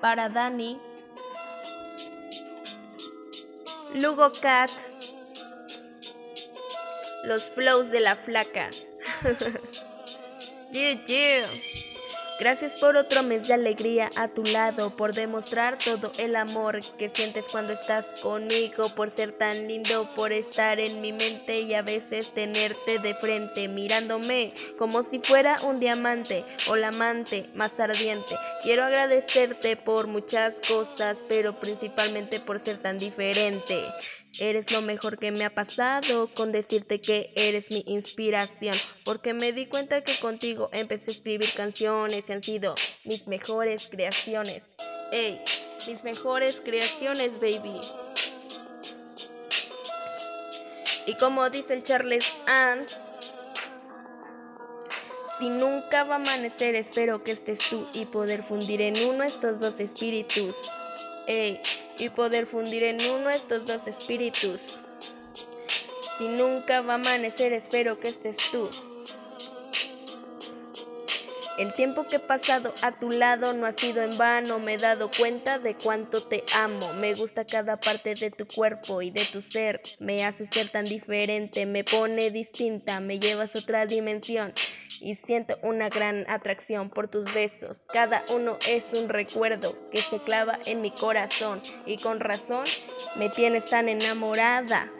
Para Dani. Lugo Cat. Los flows de la flaca. Gracias por otro mes de alegría a tu lado, por demostrar todo el amor que sientes cuando estás conmigo, por ser tan lindo, por estar en mi mente y a veces tenerte de frente, mirándome como si fuera un diamante o la amante más ardiente. Quiero agradecerte por muchas cosas, pero principalmente por ser tan diferente. Eres lo mejor que me ha pasado con decirte que eres mi inspiración, porque me di cuenta que contigo empecé a escribir canciones y han sido mis mejores creaciones. Ey, mis mejores creaciones, baby. Y como dice el Charles Ans, si nunca va a amanecer, espero que estés tú y poder fundir en uno estos dos espíritus. Ey, y poder fundir en uno estos dos espíritus. Si nunca va a amanecer, espero que estés tú. El tiempo que he pasado a tu lado no ha sido en vano, me he dado cuenta de cuánto te amo. Me gusta cada parte de tu cuerpo y de tu ser, me hace ser tan diferente, me pone distinta, me llevas a otra dimensión y siento una gran atracción por tus besos. Cada uno es un recuerdo que se clava en mi corazón y con razón me tienes tan enamorada.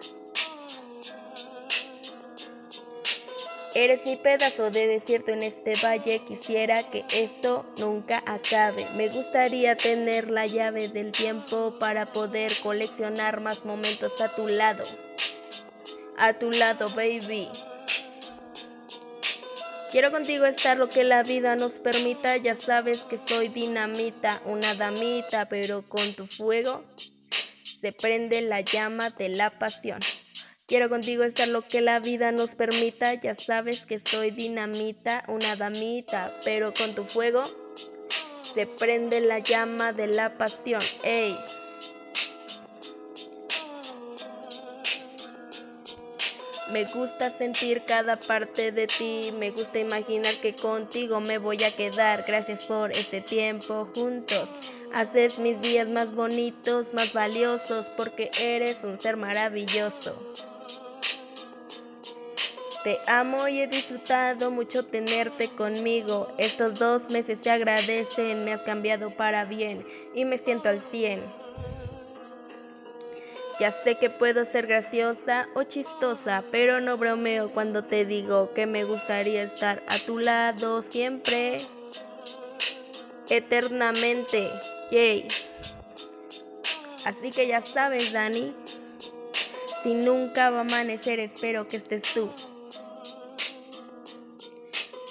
Eres mi pedazo de desierto en este valle, quisiera que esto nunca acabe. Me gustaría tener la llave del tiempo para poder coleccionar más momentos a tu lado. A tu lado, baby. Quiero contigo estar lo que la vida nos permita, ya sabes que soy dinamita, una damita, pero con tu fuego se prende la llama de la pasión. Quiero contigo estar lo que la vida nos permita, ya sabes que soy dinamita, una damita, pero con tu fuego se prende la llama de la pasión. Ey. Me gusta sentir cada parte de ti, me gusta imaginar que contigo me voy a quedar. Gracias por este tiempo juntos. Haces mis días más bonitos, más valiosos, porque eres un ser maravilloso. Te amo y he disfrutado mucho tenerte conmigo. Estos dos meses se agradecen, me has cambiado para bien y me siento al 100. Ya sé que puedo ser graciosa o chistosa, pero no bromeo cuando te digo que me gustaría estar a tu lado siempre, eternamente. Yay. Así que ya sabes, Dani, si nunca va a amanecer, espero que estés tú.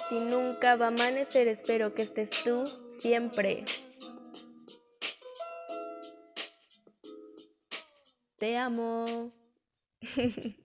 Si nunca va a amanecer, espero que estés tú siempre. Te amo.